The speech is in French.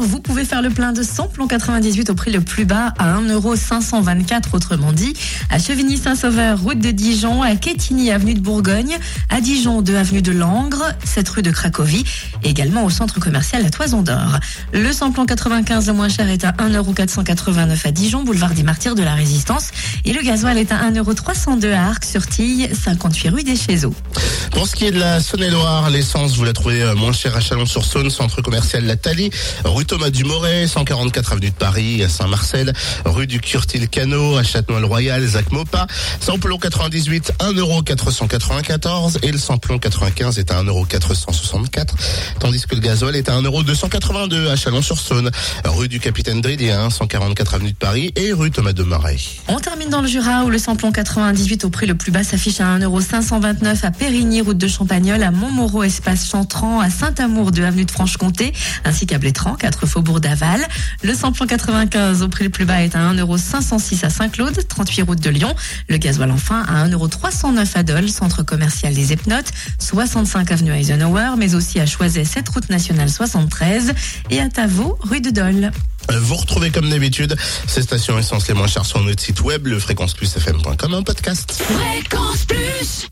Vous pouvez faire le plein de samplon 98 au prix le plus bas à 1,524€, autrement dit, à Chevigny-Saint-Sauveur, route de Dijon, à Quetigny, avenue de Bourgogne, à Dijon, 2 avenue de Langres, 7 rue de Cracovie, également au centre commercial La Toison d'Or. Le samplon 95 le moins cher est à 1,489€ à Dijon, boulevard des Martyrs de la Résistance, et le gasoil est à 1,302€ à Arc-sur-Tille, 58 rue des Chézeaux. Pour ce qui est de la Saône-et-Loire, l'essence, vous la trouvez euh, moins chère à Chalon-sur-Saône, centre commercial La Thalie, rue Thomas Dumoret, 144 avenue de Paris, à Saint-Marcel, rue du Curtil-Cano, à Châtenois-le-Royal, Zac Mopa, samplon 98, 1,494€ et le samplon 95 est à 1,464€, tandis que le gasoil est à 1,282€ à Chalon-sur-Saône, rue du Capitaine Dridien, 144 avenue de Paris et rue Thomas de. On termine dans le Jura où le samplon 98 au prix le plus bas s'affiche à 1,529€ à Périgny, route de Champagnol, à Montmoreau, espace Chantran, à Saint-Amour, 2 avenue de Franche-Comté, ainsi qu'à Blétran, 4 faubourg d'Aval. Le samplon 95 au prix le plus bas est à 1,506€ à Saint-Claude, 38 route de Lyon. Le gasoil enfin à 1,309€ à Dole, centre commercial des Epnotes, 65 avenue Eisenhower, mais aussi à Choiset, 7 route nationale 73 et à Tavaux, rue de Dole. Vous retrouvez comme d'habitude ces stations essence les moins chères sur notre site web, le fréquenceplusfm.com en podcast. Fréquence Plus